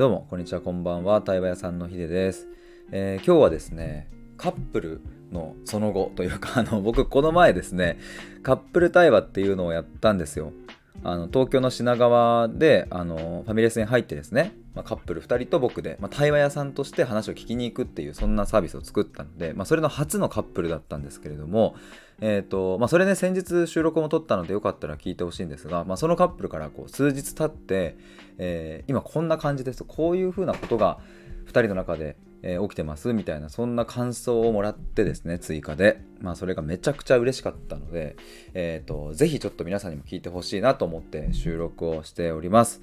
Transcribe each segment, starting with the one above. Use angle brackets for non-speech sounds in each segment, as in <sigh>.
どうもこんにちはこんばんは対話屋さんのひでです、えー、今日はですねカップルのその後というかあの僕この前ですねカップル対話っていうのをやったんですよ。あの東京の品川であのファミレスに入ってですね、まあ、カップル2人と僕で、まあ、対話屋さんとして話を聞きに行くっていうそんなサービスを作ったので、まあ、それの初のカップルだったんですけれども、えーとまあ、それね先日収録も撮ったのでよかったら聞いてほしいんですが、まあ、そのカップルからこう数日経って、えー、今こんな感じですとこういうふうなことが2人の中でえー、起きてますみたいなそんな感想をもらってですね追加で。まあそれがめちゃくちゃ嬉しかったのでえっ、ー、とぜひちょっと皆さんにも聞いてほしいなと思って収録をしております、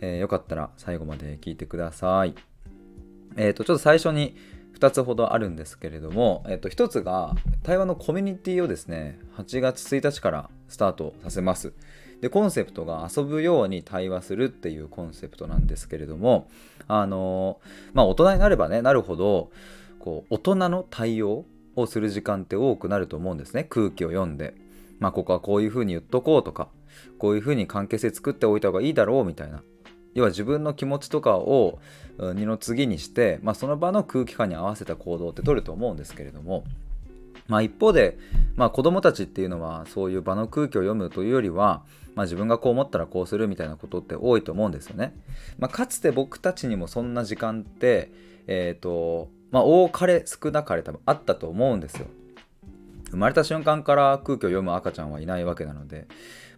えー、よかったら最後まで聞いてください。えっ、とちょっと最初に2つほどあるんですけれども、えっと、1つが対話のコミュニティをですね8月1日からスタートさせます。でコンセプトが遊ぶように対話するっていうコンセプトなんですけれどもあのまあ大人になればねなるほどこう大人の対応をする時間って多くなると思うんですね。空気を読んで。まあここはこういうふうに言っとこうとかこういうふうに関係性作っておいた方がいいだろうみたいな。要は自分の気持ちとかを二の次にして、まあ、その場の空気感に合わせた行動って取ると思うんですけれどもまあ、一方で、まあ、子どもたちっていうのはそういう場の空気を読むというよりは、まあ、自分がこう思ったらこうするみたいなことって多いと思うんですよね。まあ、かつて僕たちにもそんな時間って、えっ、ー、とまあ、多かれ少なかれ多分あったと思うんですよ。生まれた瞬間から空気を読む赤ちゃんはいないわけなので、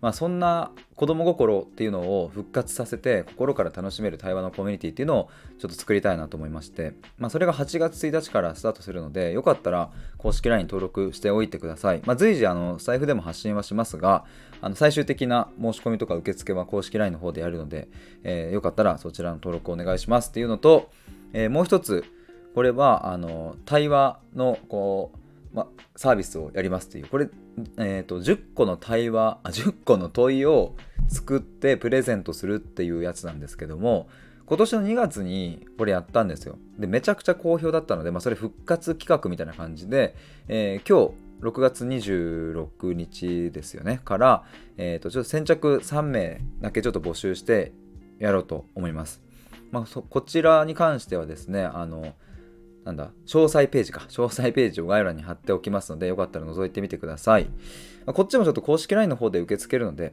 まあ、そんな子供心っていうのを復活させて心から楽しめる対話のコミュニティっていうのをちょっと作りたいなと思いまして、まあ、それが8月1日からスタートするのでよかったら公式 LINE 登録しておいてください、まあ、随時あの財布でも発信はしますがあの最終的な申し込みとか受付は公式 LINE の方でやるので、えー、よかったらそちらの登録お願いしますっていうのと、えー、もう一つこれはあの対話のこうま、サービスをやりますっていう。これ、えーと、10個の対話あ10個の問いを作ってプレゼントするっていうやつなんですけども今年の2月にこれやったんですよ。でめちゃくちゃ好評だったので、まあ、それ復活企画みたいな感じで、えー、今日6月26日ですよね。から、えー、とちょっと先着3名だけちょっと募集してやろうと思います、まあ、こちらに関してはですねあのなんだ、詳細ページか。詳細ページを概要欄に貼っておきますので、よかったら覗いてみてください。まあ、こっちもちょっと公式 LINE の方で受け付けるので、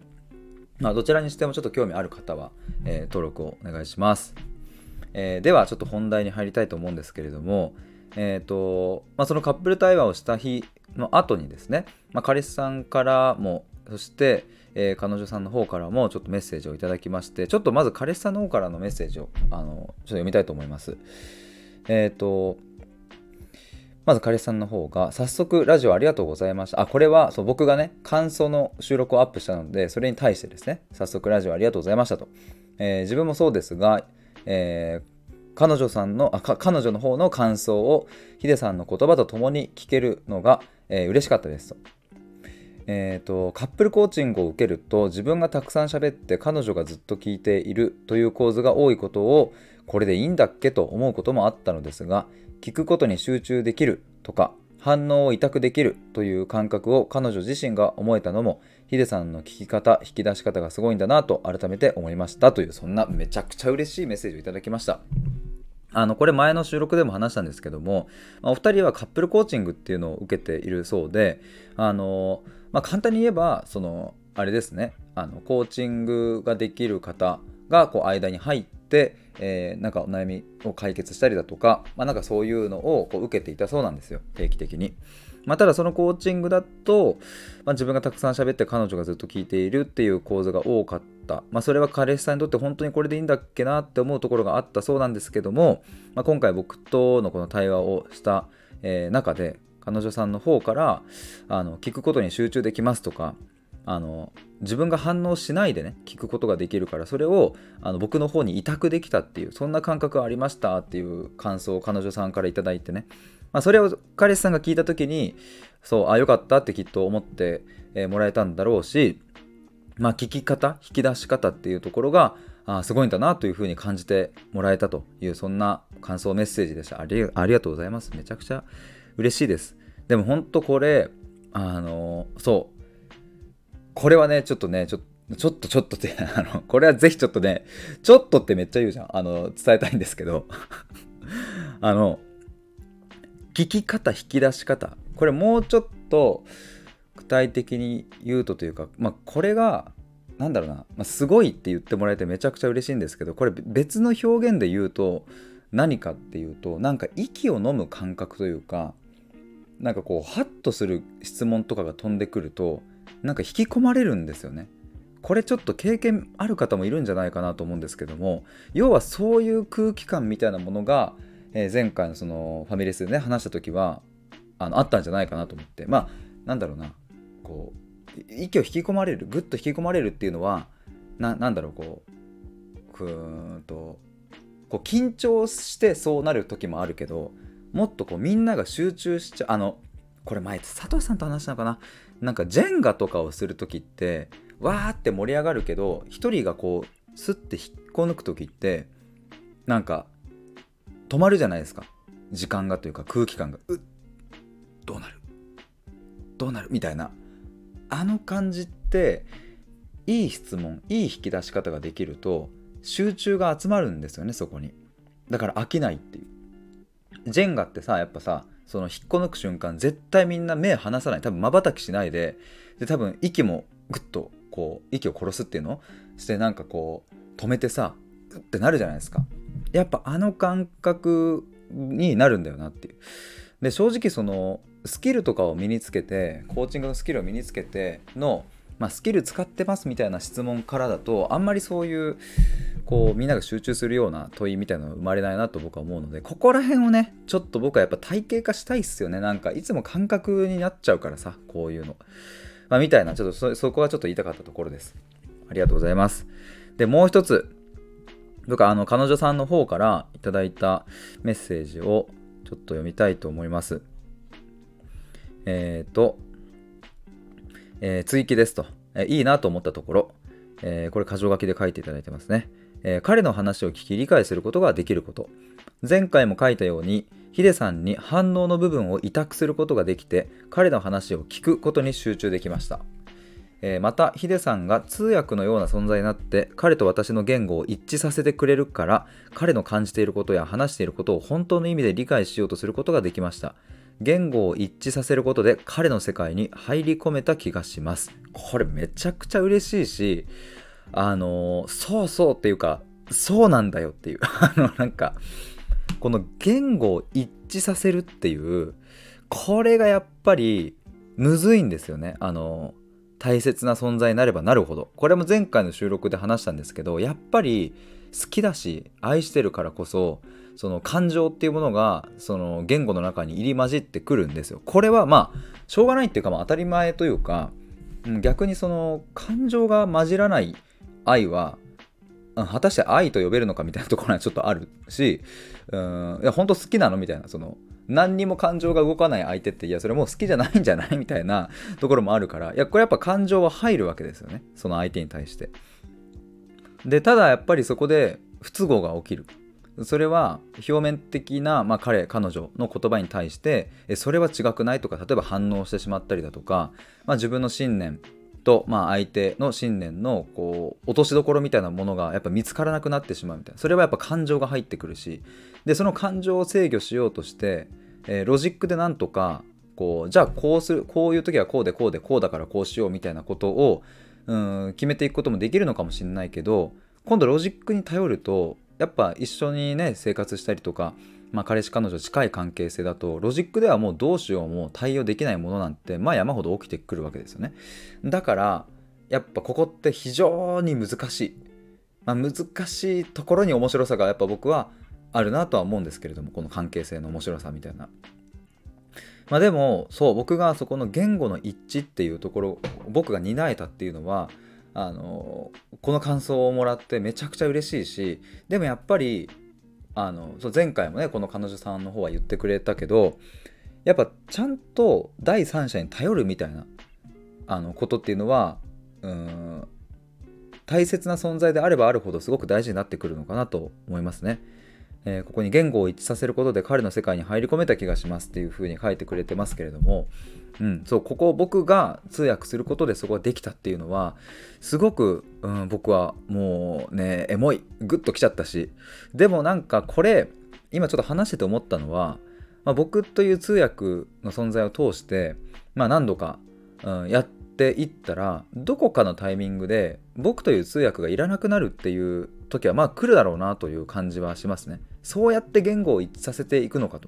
まあ、どちらにしてもちょっと興味ある方は、えー、登録をお願いします。えー、では、ちょっと本題に入りたいと思うんですけれども、えっ、ー、と、まあ、そのカップル対話をした日の後にですね、まあ、彼氏さんからも、そして、えー、彼女さんの方からもちょっとメッセージをいただきまして、ちょっとまず彼氏さんの方からのメッセージをあのちょっと読みたいと思います。えっ、ー、と、まず彼氏さんの方が、早速ラジオありがとうございました。あ、これはそう僕がね、感想の収録をアップしたので、それに対してですね、早速ラジオありがとうございましたと。えー、自分もそうですが、えー、彼女さんのあ彼女の方の感想をヒデさんの言葉と共に聞けるのが、えー、嬉しかったですと。えーと、カップルコーチングを受けると自分がたくさん喋って彼女がずっと聞いているという構図が多いことをこれでいいんだっけと思うこともあったのですが聞くことに集中できるとか反応を委託できるという感覚を彼女自身が思えたのもヒデさんの聞き方引き出し方がすごいんだなと改めて思いましたというそんなめちゃくちゃ嬉しいメッセージをいただきました。あのこれ前の収録でも話したんですけどもまお二人はカップルコーチングっていうのを受けているそうであのまあ、簡単に言えばそのあれですねあのコーチングができる方がこう間に入って、えー、なんかお悩みを解決したりだとか、まあ、なんかそういうのをこう受けていたそうなんですよ定期的に。まあ、ただそのコーチングだと、まあ、自分がたくさん喋って彼女がずっと聞いているっていう構図が多かった、まあ、それは彼氏さんにとって本当にこれでいいんだっけなって思うところがあったそうなんですけども、まあ、今回僕とのこの対話をした、えー、中で彼女さんの方からあの聞くことに集中できますとかあの自分が反応しないでね聞くことができるからそれをあの僕の方に委託できたっていうそんな感覚ありましたっていう感想を彼女さんから頂いてね、まあ、それを彼氏さんが聞いた時にそうあよかったってきっと思って、え、もらえたんだろうしまあ聞き方引き出し方っていうところがあすごいんだなというふうに感じてもらえたというそんな感想メッセージでしたありありがとうございますめちゃくちゃ嬉しいです。でも本当これ、あの、そう。これはね、ちょっとね、ちょっとちょっとちょっとって <laughs> あのこれはぜひちょっとねちょっとってめっちゃ言うじゃん。あの伝えたいんですけど。<laughs> あの聞き方引き出し方。これもうちょっと具体的に言うとというか、まあ、これが何だろうな、まあ、すごいって言ってもらえてめちゃくちゃ嬉しいんですけどこれ別の表現で言うと何かっていうとなんか息を飲む感覚というかなんかこうハッとする質問とかが飛んでくるとなんか引き込まれるんですよね。これちょっと経験ある方もいるんじゃないかなと思うんですけども要はそういう空気感みたいなものが、えー、前回のそのファミレスでね話した時はあのあったんじゃないかなと思って。まあなんだろうな。こう息を引き込まれるぐっと引き込まれるっていうのはななんだろうこうふーんとこう緊張してそうなる時もあるけどもっとこうみんなが集中しちゃうあのこれ前佐藤さんと話したのかな？なんかジェンガとかをする時ってわーって盛り上がるけど一人がこうスッて引っこ抜く時ってなんか止まるじゃないですか。時間がというか空気感が。うっどうなる？どうなる？みたいな。あの感じっていい質問いい引き出し方ができると集中が集まるんですよねそこに。だから飽きないっていう。ジェンガってさやっぱさその引っこ抜く瞬間絶対みんな目離さない。多分まばたきしないで。で多分息もグッとこう息を殺すっていうの？してなんかこう止めてさグッてなるじゃないですか。やっぱあの感覚になるんだよなっていう。で正直そのスキルとかを身につけてコーチングのスキルを身につけての、まあ、スキル使ってますみたいな質問からだとあんまりそういうこうみんなが集中するような問いみたいなのが生まれないなと僕は思うのでここら辺をねちょっと僕はやっぱ体系化したいっすよね。なんかいつも感覚になっちゃうからさこういうの、まあ、みたいなちょっとそこがちょっと言いたかったところです。ありがとうございます。でもう一つ僕はあの彼女さんの方からいただいたメッセージをちょっと読みたいと思います。えっ、ー、と、えー、追記ですと、えー、いいなと思ったところ、えー、これ箇条書きで書いていただいてますね、えー、彼の話を聞き理解することができること。前回も書いたようにヒデさんに反応の部分を委託することができて彼の話を聞くことに集中できました。えまたヒデさんが通訳のような存在になって彼と私の言語を一致させてくれるから彼の感じていることや話していることを本当の意味で理解しようとすることができました。言語を一致させることで彼の世界に入り込めた気がします。これめちゃくちゃ嬉しいしあのー、そうそうっていうかそうなんだよっていう。<laughs> あのなんかこの言語を一致させるっていうこれがやっぱりむずいんですよね。あの大切な存在になればなるほど。これも前回の収録で話したんですけどやっぱり好きだし愛してるからこそその感情っていうものがその言語の中に入り混じってくるんですよ。これはまあしょうがないっていうかまあ当たり前というか逆にその感情が混じらない愛は果たして愛と呼べるのかみたいなところはちょっとあるしうんいや本当好きなのみたいなその何にも感情が動かない相手っていやそれもう好きじゃないんじゃないみたいなところもあるからいやこれやっぱ感情は入るわけですよね。その相手に対して。でただやっぱりそこで不都合が起きる。それは表面的な、まあ、彼彼女の言葉に対してそれは違くないとか例えば反応してしまったりだとか、まあ、自分の信念と、まあ、相手の信念のこう落としどころみたいなものがやっぱ見つからなくなってしまうみたいな。それはやっぱ感情が入ってくるし。でその感情を制御しようとして、えー、ロジックでなんとかこうじゃあこうするこういう時はこうでこうでこうだからこうしようみたいなことをうん決めていくこともできるのかもしれないけど今度ロジックに頼るとやっぱ一緒にね生活したりとか、まあ、彼氏彼女近い関係性だとロジックではもうどうしようもう対応できないものなんてまあ山ほど起きてくるわけですよね。だからやっぱここって非常に難しい、まあ、難しいところに面白さがやっぱ僕はあるなとは思うんですけれどもこの関係性の面白さみたいな。まあでもそう僕がそこの言語の一致っていうところ僕が担えたっていうのはあのこの感想をもらってめちゃくちゃ嬉しいしでもやっぱりあのそう前回もねこの彼女さんの方は言ってくれたけどやっぱちゃんと第三者に頼るみたいなあのことっていうのはうん大切な存在であればあるほどすごく大事になってくるのかなと思いますね。えー、ここに言語を一致させることで彼の世界に入り込めた気がしますっていうふうに書いてくれてますけれども、うん、そうここを僕が通訳することでそこができたっていうのはすごく、うん、僕はもうねエモいグッときちゃったしでもなんかこれ今ちょっと話してて思ったのは、まあ、僕という通訳の存在を通して、まあ、何度か、うん、やっていったらどこかのタイミングで僕という通訳がいらなくなるっていう時はまあ来るだろうなという感じはしますね。そうやって言語を一致させていくのかと。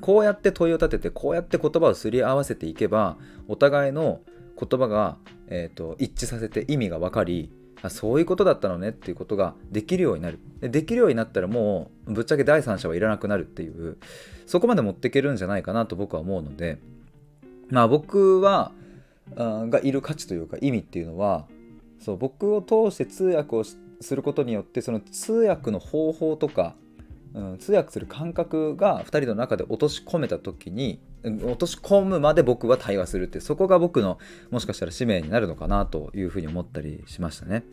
こうやって問いを立ててこうやって言葉をすり合わせていけばお互いの言葉が、えーと、一致させて意味が分かりあそういうことだったのねっていうことができるようになる。でできるようになったらもうぶっちゃけ第三者はいらなくなるっていうそこまで持っていけるんじゃないかなと僕は思うのでまあ僕はがいる価値というか意味っていうのはそう僕を通して通訳をすることによってその通訳の方法とか、うん、通訳する感覚が2人の中で落とし込めた時に落とし込むまで僕は対話するってそこが僕のもしかしたら使命になるのかなというふうに思ったりしましたね。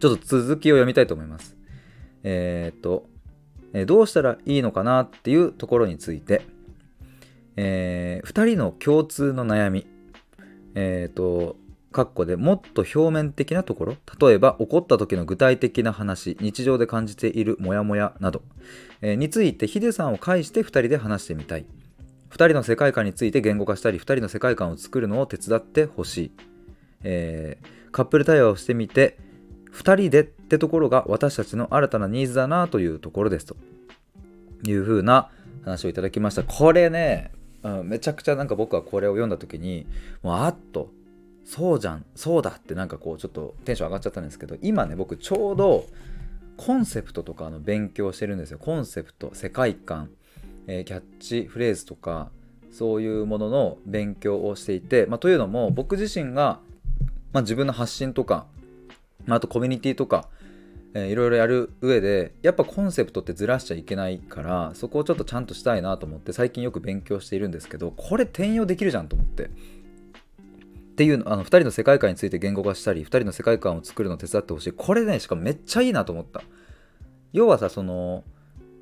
ちょっと続きを読みたいと思います。えー、っとどうしたらいいのかなっていうところについて、えー、2人の共通の悩み。えっ、と括弧でもっと表面的なところ例えば起こった時の具体的な話日常で感じているモヤモヤなど、えー、についてヒデさんを介して2人で話してみたい。2人の世界観について言語化したり2人の世界観を作るのを手伝ってほしい、えー、カップル対話をしてみて2人でってところが私たちの新たなニーズだなというところですと。いうふうな話をいただきました。これね、うん、めちゃくちゃなんか僕はこれを読んだ時にもうあっとそうじゃんそうだってなんかこうちょっとテンション上がっちゃったんですけど今ね僕ちょうどコンセプトとかの勉強してるんですよ。コンセプト世界観、えー、キャッチフレーズとかそういうものの勉強をしていて、まあ、というのも僕自身が、まあ、自分の発信とか、まあ、あとコミュニティとか、えー、いろいろやる上でやっぱコンセプトってずらしちゃいけないからそこをちょっとちゃんとしたいなと思って最近よく勉強しているんですけどこれ転用できるじゃんと思って。っていうあの2人の世界観について言語化したり2人の世界観を作るのを手伝ってほしい。これねしかもめっちゃいいなと思った。要はさその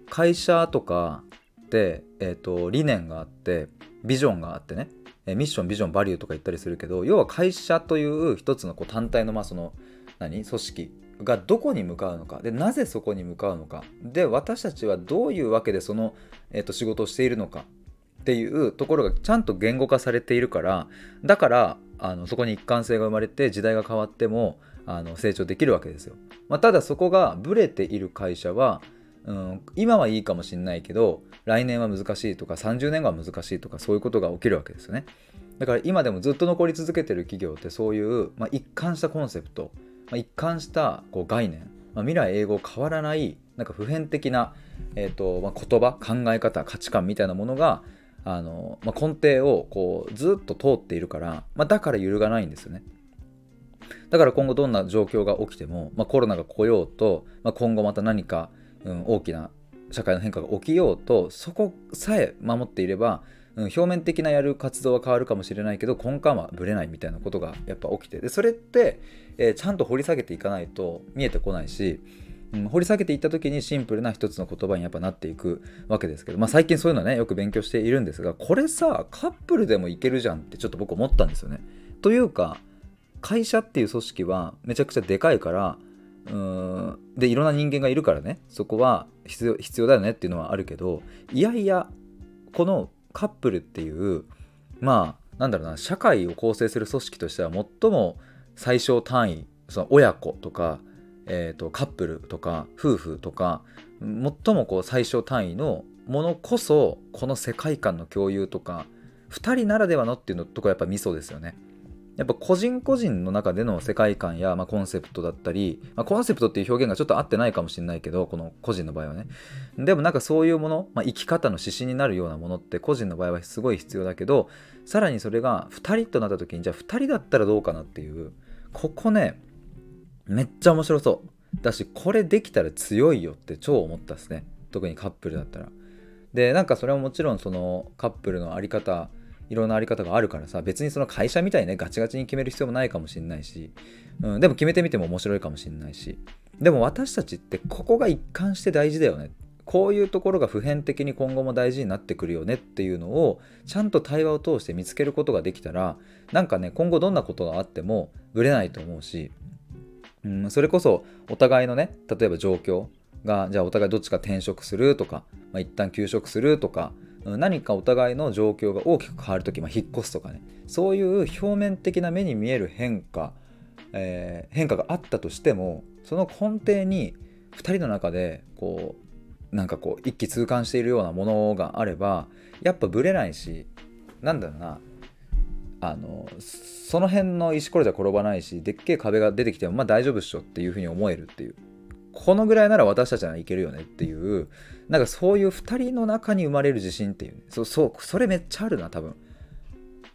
会社とかで、えーと、理念があってビジョンがあってね。ミッションビジョンバリューとか言ったりするけど要は会社という一つのこう単体のまあその何？組織がどこに向かうのか。でなぜそこに向かうのか。で私たちはどういうわけでその、えーと仕事をしているのかっていうところがちゃんと言語化されているからだからあのそこに一貫性が生まれて時代が変わってもあの成長できるわけですよ。まあ、ただそこがブレている会社は、うん、今はいいかもしれないけど来年は難しいとか30年後は難しいとかそういうことが起きるわけですよね。だから今でもずっと残り続けてる企業ってそういう、まあ、一貫したコンセプト、まあ、一貫したこう概念、まあ、未来英語変わらないなんか普遍的な、えーとまあ、言葉考え方価値観みたいなものがあの、まあ、根底をこうずっと通っているから、まあ、だから揺るがないんですよね。だから今後どんな状況が起きても、まあ、コロナが来ようと、まあ、今後また何か、うん、大きな社会の変化が起きようとそこさえ守っていれば、うん、表面的なやる活動は変わるかもしれないけど根幹はぶれないみたいなことがやっぱ起きてでそれって、えー、ちゃんと掘り下げていかないと見えてこないしうん、掘り下げていった時にシンプルな一つの言葉にやっぱなっていくわけですけど、まあ、最近そういうのはねよく勉強しているんですがこれさカップルでもいけるじゃんってちょっと僕思ったんですよね。というか会社っていう組織はめちゃくちゃでかいからうーんでいろんな人間がいるからねそこは必要必要だよねっていうのはあるけどいやいやこのカップルっていうまあなんだろうな社会を構成する組織としては最も最小単位その親子とかえーと、カップルとか夫婦とか最もこう最小単位のものこそこの世界観の共有とか2人ならではのっていうのとこやっぱミソですよね。やっぱ個人個人の中での世界観や、まあ、コンセプトだったり、まあ、コンセプトっていう表現がちょっと合ってないかもしれないけどこの個人の場合はねでもなんかそういうもの、まあ、生き方の指針になるようなものって個人の場合はすごい必要だけどさらにそれが2人となった時にじゃあ2人だったらどうかなっていうここねめっちゃ面白そう。だしこれできたら強いよって超思ったっすね。特にカップルだったら。でなんかそれはもちろんそのカップルの在り方いろんなあり方があるからさ別にその会社みたいにねガチガチに決める必要もないかもしんないし、うん、でも決めてみても面白いかもしんないし。でも私たちってここが一貫して大事だよね。こういうところが普遍的に今後も大事になってくるよねっていうのをちゃんと対話を通して見つけることができたらなんかね今後どんなことがあってもぶれないと思うし、うん、それこそお互いのね例えば状況がじゃあお互いどっちか転職するとか、まあ、一旦休職するとか何かお互いの状況が大きく変わる時、まあ、引っ越すとかね。そういう表面的な目に見える変化、えー、変化があったとしてもその根底に2人の中でこうなんかこう一気通貫しているようなものがあればやっぱブレないしなんだろうなあのその辺の石ころじゃ転ばないしでっけえ壁が出てきてもまあ大丈夫っしょっていうふうに思えるっていう。このぐらいなら私たちはいけるよねっていうなんかそういう2人の中に生まれる自信っていう、ね、そうそうそれめっちゃあるな多分。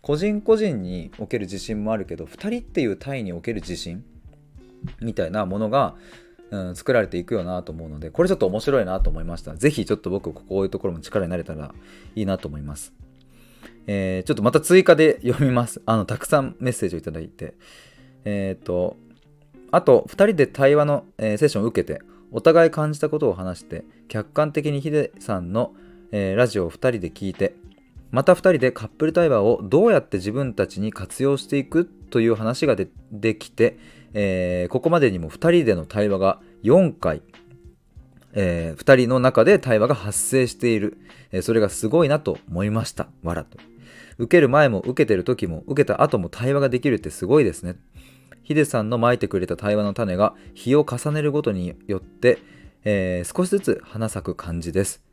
個人個人における自信もあるけど2人っていう単位における自信みたいなものが、うん、作られていくよなと思うのでこれちょっと面白いなと思いました。是非ちょっと僕こういうところも力になれたらいいなと思います。えー、ちょっとまた追加で読みます。<laughs> あのたくさんメッセージをいただいて。えっ、ー、とあと2人で対話の、えー、セッションを受けてお互い感じたことを話して客観的にヒデさんの、えー、ラジオを2人で聞いてまた2人でカップル対話をどうやって自分たちに活用していく？という話ができて、えー、ここまでにも2人での対話が4回、えー、2人の中で対話が発生している、えー、それがすごいなと思いました。わらと。受ける前も受けてる時も受けた後も対話ができるってすごいですねヒデさんのまいてくれた対話の種が日を重ねるごとによって、えー、少しずつ花咲く感じです。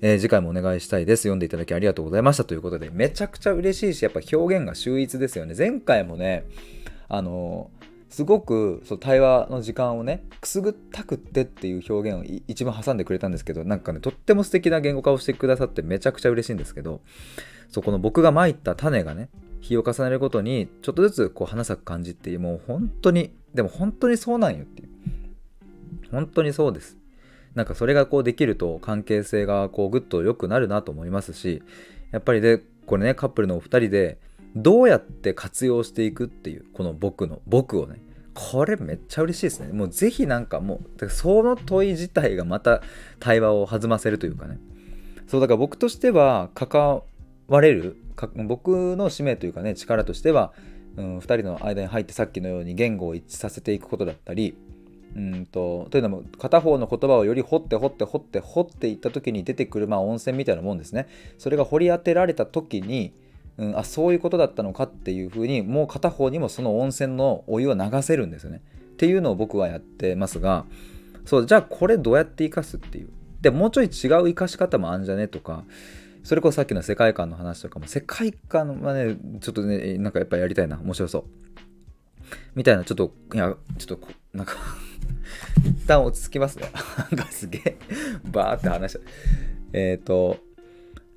えー、次回もお願いしたいです。読んでいただきありがとうございましたということで、めちゃくちゃ嬉しいし、やっぱ表現が秀逸ですよね。前回もね、あのー、すごくそう対話の時間をねくすぐったくってっていう表現を一番挟んでくれたんですけどなんかねとっても素敵な言語化をしてくださってめちゃくちゃ嬉しいんですけどそこの僕がまいた種がね日を重ねるごとにちょっとずつこう花咲く感じっていうもう本当にでも本当にそうなんよっていう。本当にそうです。なんかそれがこうできると関係性がこうぐっと良くなるなと思いますしやっぱりでこれねカップルのお二人でどうやって活用していくっていうこの僕の僕をねこれめっちゃ嬉しいですね。もうぜひなんかもうその問い自体がまた対話を弾ませるというかね。そうだから僕としては関われる？僕の使命というかね力としては、うん、2人の間に入ってさっきのように言語を一致させていくことだったりうんとというのも片方の言葉をより掘って掘って掘って掘っていった時に出てくる、まあ、温泉みたいなもんですね。それが掘り当てられた時に、うん、あそういうことだったのかっていうふうにもう片方にもその温泉のお湯を流せるんですよね。っていうのを僕はやってますがそうじゃあこれどうやって生かすっていう。でもうちょい違う生かし方もあるんじゃねとかそれこそさっきの世界観の話とかも世界観はねちょっとねなんかやっぱやりたいな。面白そう。みたいなちょっといやちょっとなんか <laughs> 一旦落ち着きますね。<laughs> なんかすげえバーって話した。えっ、ー、と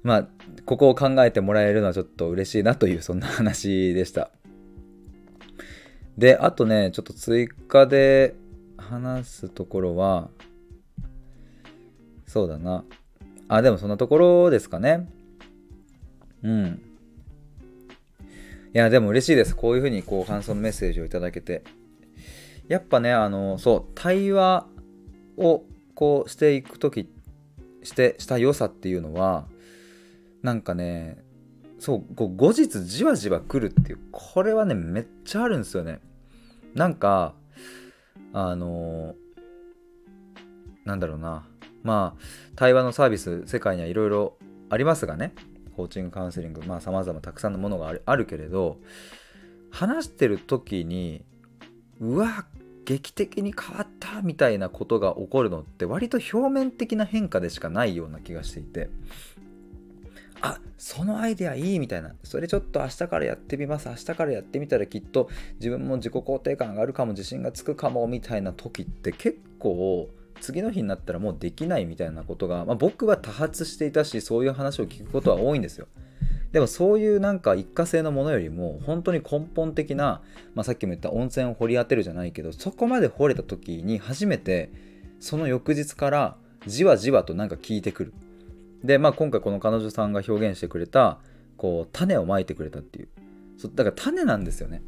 まあここを考えてもらえるのはちょっと嬉しいなというそんな話でした。であとねちょっと追加で話すところはそうだな。あ、でもそんなところですかね。うん。いや、でも嬉しいです。こういうふうにこう感想のメッセージをいただけて。やっぱね、あの、そう、対話をこうしていくとき、して、した良さっていうのは、なんかね、そう、こう後日じわじわ来るっていう、これはね、めっちゃあるんですよね。なんか、あの、なんだろうな。まあ対話のサービス世界にはいろいろありますがね。コーチングカウンセリングまあ様々たくさんのものがあるけれど話してる時にうわ劇的に変わったみたいなことが起こるのって割と表面的な変化でしかないような気がしていて。あそのアイデアいいみたいな。それちょっと明日からやってみます。明日からやってみたらきっと自分も自己肯定感上がるかも自信がつくかもみたいな時って結構次の日になったらもうできないみたいなことが、まあ、僕は多発していたしそういう話を聞くことは多いんですよ。でもそういうなんか一過性のものよりも本当に根本的な、まあ、さっきも言った温泉を掘り当てるじゃないけどそこまで掘れた時に初めてその翌日からじわじわとなんか効いてくる。でまあ今回この彼女さんが表現してくれたこう種をまいてくれたっていう。そだから種なんですよね。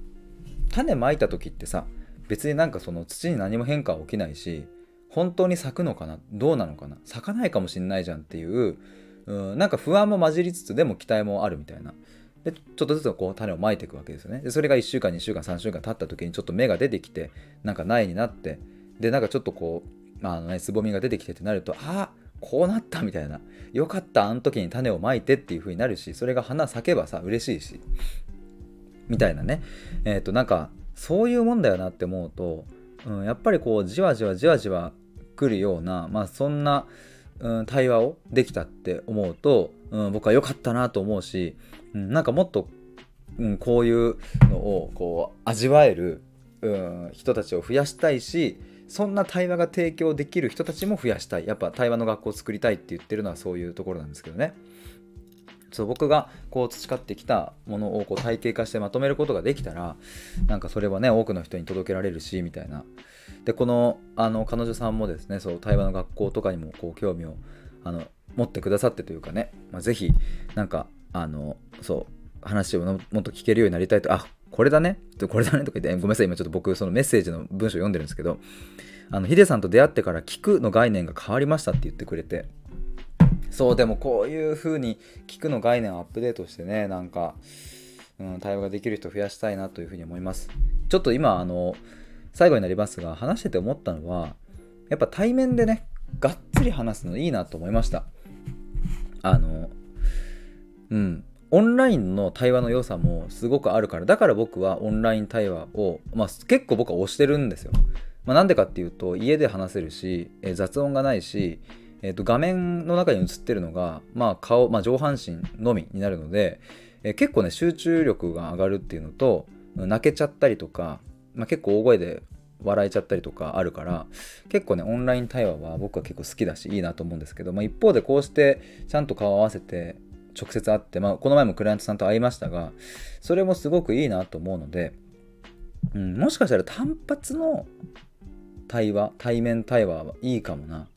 種まいた時ってさ別になんかその土に何も変化は起きないし本当に咲くのかな？どうなのかな？咲かないかもしんないじゃんっていううんなんか不安も混じりつつでも期待もあるみたいな。でちょっとずつこう種をまいていくわけですよね。でそれが1週間2週間3週間経った時にちょっと芽が出てきてなんか苗になってでなんかちょっとこうあのねつぼみが出てきてってなるとあこうなったみたいな。よかったあの時に種をまいてっていう風になるしそれが花咲けばさ嬉しいし。みたいなね。えっ、ー、となんかそういうもんだよなって思うと、うん、やっぱりこうじわじわじわじわ来るようなまあそんな、うん、対話をできたって思うと、うん、僕は良かったなと思うし、うん、なんかもっと、うん、こういうのをこう味わえる、うん、人たちを増やしたいしそんな対話が提供できる人たちも増やしたい。やっぱ対話の学校を作りたいって言ってるのはそういうところなんですけどね。そう僕がこう培ってきたものをこう体系化してまとめることができたらなんかそれはね多くの人に届けられるしみたいな。でこのあの彼女さんもですねそう対話の学校とかにもこう興味をあの持ってくださってというかね、まあ、ぜひなんかあのそう話をもっと聞けるようになりたいとあこれだねこれだねとか言ってごめんなさい今ちょっと僕そのメッセージの文章読んでるんですけどあのヒデさんと出会ってから聞くの概念が変わりましたって言ってくれてそうでもこういう風に聞くの概念をアップデートしてねなんか、うん、対話ができる人増やしたいなというふうに思いますちょっと今あの最後になりますが話してて思ったのはやっぱ対面でねがっつり話すのいいなと思いましたあのうんオンラインの対話の良さもすごくあるからだから僕はオンライン対話を、まあ、結構僕は推してるんですよ。まあ、なんでかっていうと家で話せるし、え雑音がないし、えー、と画面の中に映ってるのが、まあ、顔、まあ、上半身のみになるので、えー、結構ね集中力が上がるっていうのと泣けちゃったりとか、まあ、結構大声で笑えちゃったりとかあるから結構ねオンライン対話は僕は結構好きだしいいなと思うんですけど、まあ、一方でこうしてちゃんと顔を合わせて直接会って、まあ、この前もクライアントさんと会いましたがそれもすごくいいなと思うので、うん、もしかしたら単発の対話対面対話はいいかもな。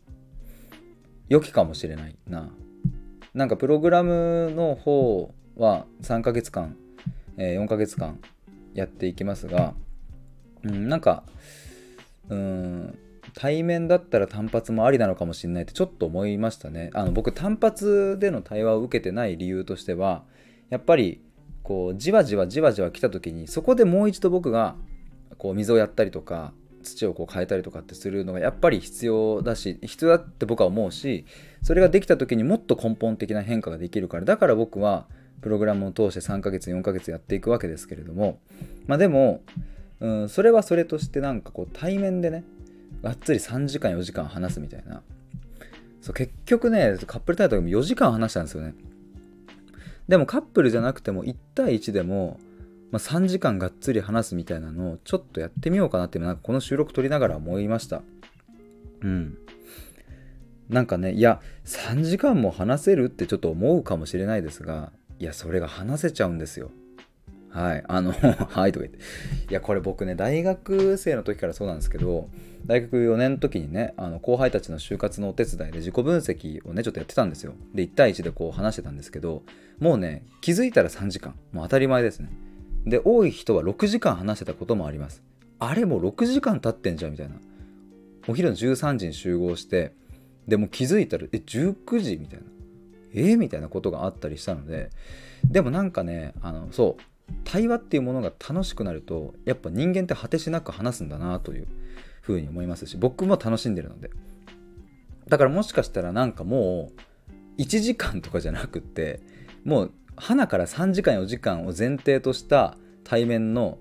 良きかもしれないななんかプログラムの方は3ヶ月間、えー、4ヶ月間やっていきますが、うん、なんかうん対面だったら単発もありなのかもしれないってちょっと思いましたね。あの僕単発での対話を受けてない理由としてはやっぱりこうじわじわじわじわ来た時にそこでもう一度僕がこう水をやったりとか土をこう変えたりとかってするのがやっぱり必要だし必要だって僕は思うしそれができた時にもっと根本的な変化ができるからだから僕はプログラムを通して3ヶ月4ヶ月やっていくわけですけれどもまあでも、うん、それはそれとしてなんかこう対面でねがっつり3時間4時間話すみたいな。そう結局ねカップルタイトルも4時間話したんですよね。でもカップルじゃなくても1対1でも、まあ、3時間がっつり話すみたいなのをちょっとやってみようかなってなんかこの収録撮りながら思いましたうんなんかねいや3時間も話せるってちょっと思うかもしれないですがいやそれが話せちゃうんですよはい。あの <laughs> はいとか言って。いや、これ僕ね、大学生の時からそうなんですけど、大学4年の時にね、あの後輩たちの就活のお手伝いで自己分析をね、ちょっとやってたんですよ。で、1対1でこう話してたんですけど、もうね、気づいたら3時間。もう当たり前ですね。で、多い人は6時間話してたこともあります。あれもう6時間経ってんじゃんみたいな。お昼の13時に集合して、でも気づいたら、え、19時みたいな。えみたいなことがあったりしたので、でもなんかね、あの、そう、対話っていうものが楽しくなるとやっぱ人間って果てしなく話すんだなというふうに思いますし僕も楽しんでるのでだからもしかしたらなんかもう1時間とかじゃなくってもう花から3時間4時間を前提とした対面の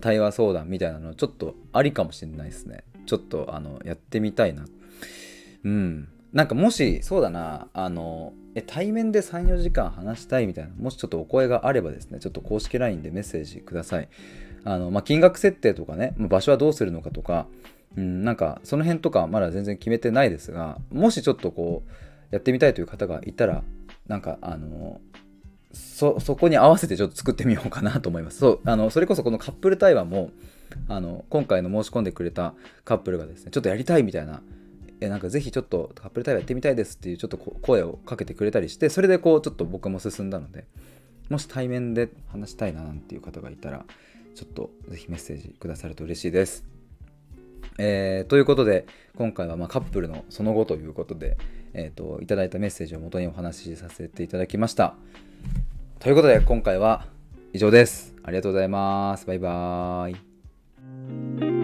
対話相談みたいなのちょっとありかもしれないですね。ちょっとあのやってみたいな。うん。なんかもしそうだな。あのえ対面で34時間話したいみたいな。もしちょっとお声があればですね。ちょっと公式 LINE でメッセージください。あの、まあ、金額設定とかね。場所はどうするのかとか、うん、なんかその辺とかまだ全然決めてないですが。もしちょっとこうやってみたいという方がいたらなんかあのそそこに合わせてちょっと作ってみようかなと思います。そうあのそれこそこのカップル対話もあの今回の申し込んでくれたカップルがですねちょっとやりたいみたいなえなんかぜひちょっとカップル対話やってみたいですっていうちょっと声をかけてくれたりしてそれでこうちょっと僕も進んだのでもし対面で話したいななんていう方がいたらちょっとぜひメッセージくださると嬉しいです。えー、ということで今回はまカップルのその後ということで、えーと、いただいたメッセージをもとにお話しさせていただきました。ということで今回は以上です。ありがとうございます。バイバーイ。